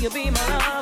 you be my love?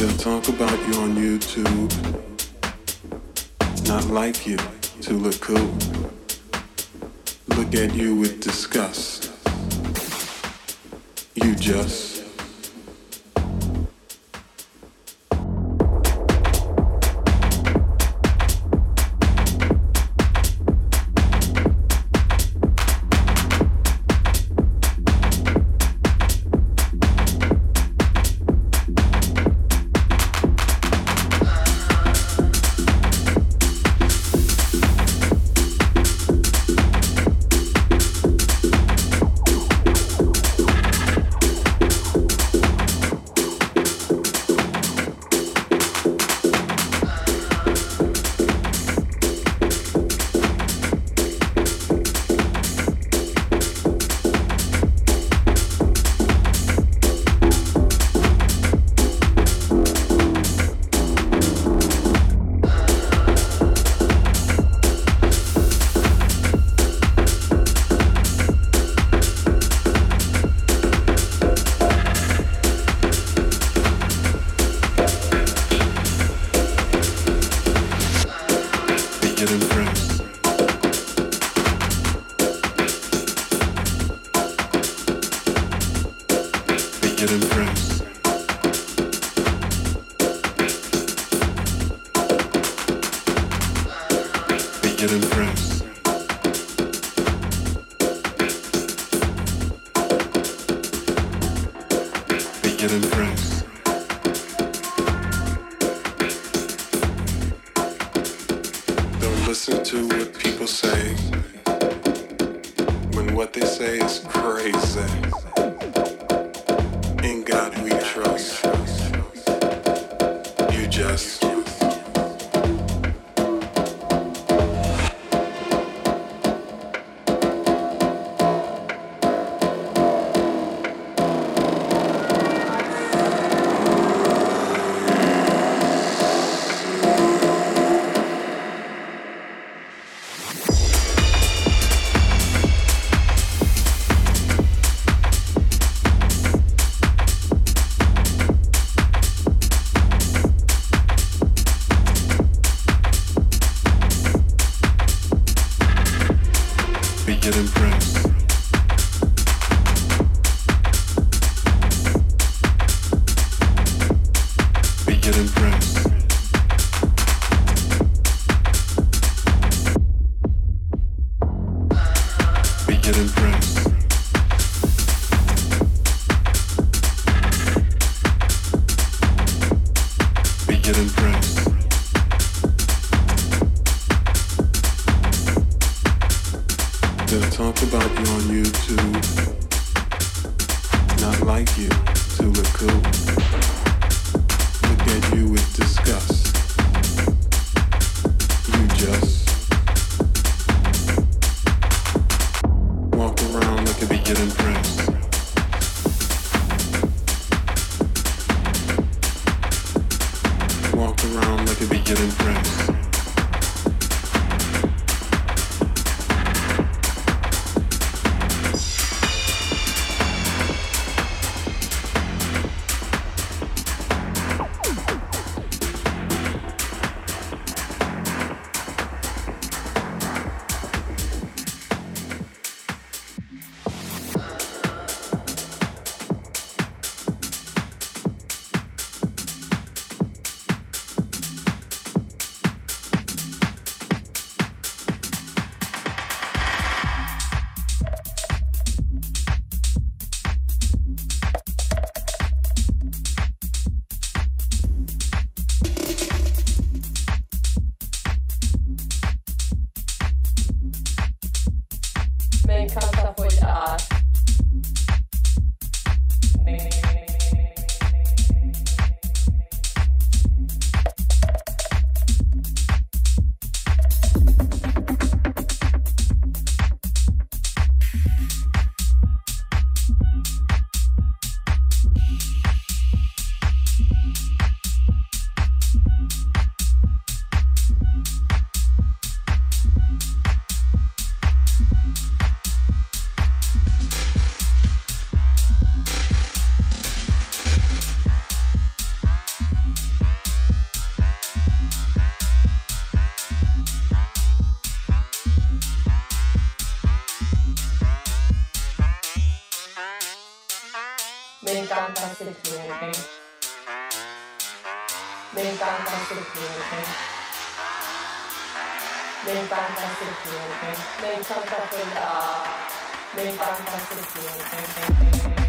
They'll talk about you on YouTube. Not like you to look cool. Look at you with disgust. You just Fantastic Name Fantastic Name Fantastic Name Fantastic Name Fantastic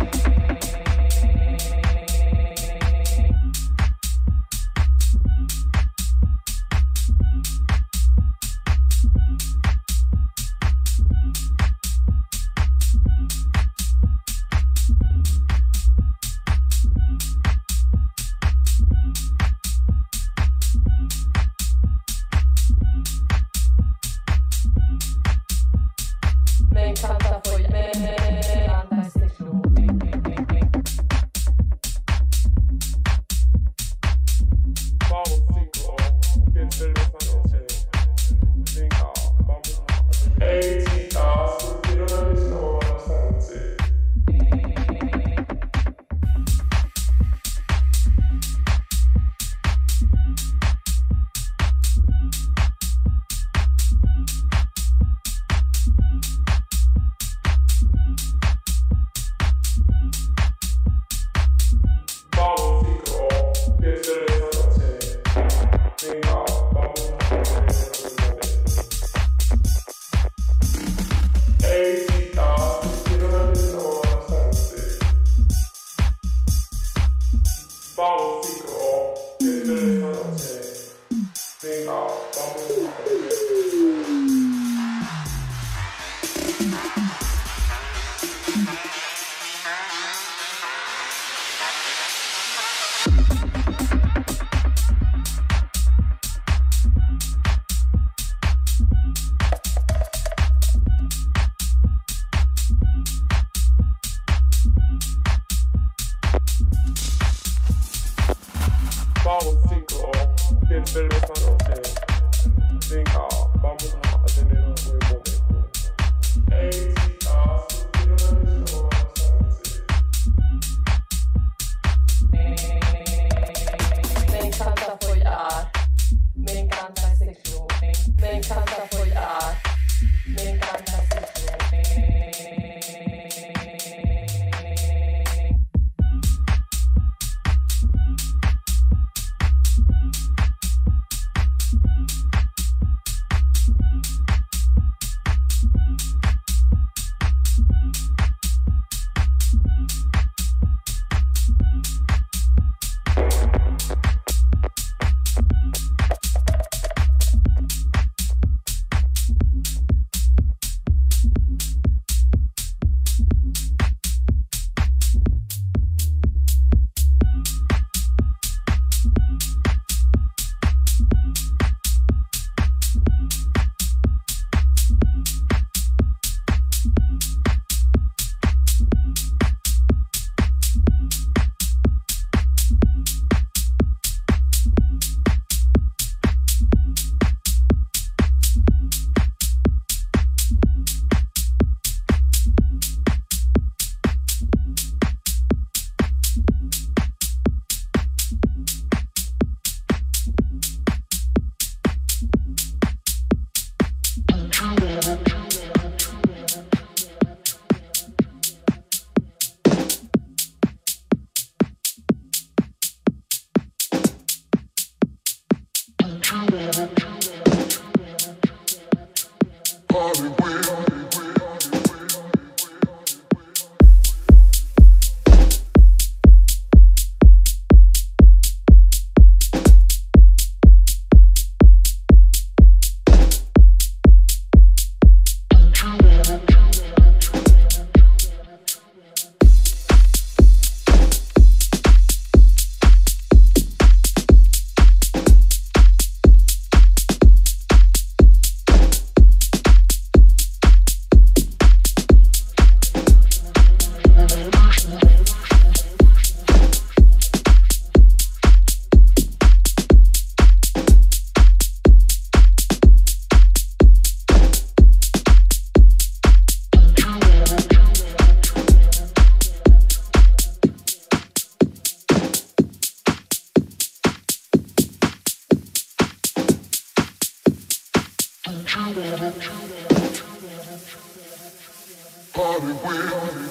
falsificam. will.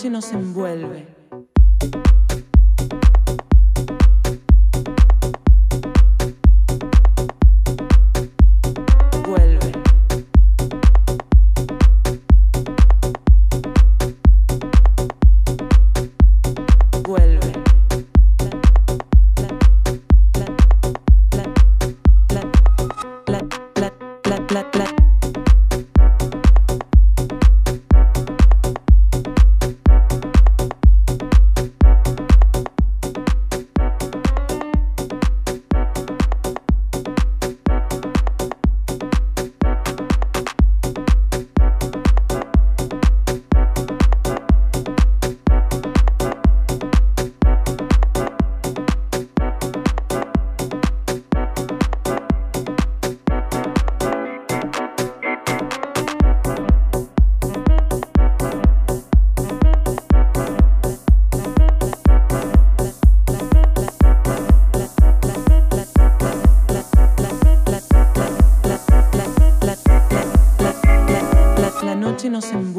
noche nos envuelve. Noche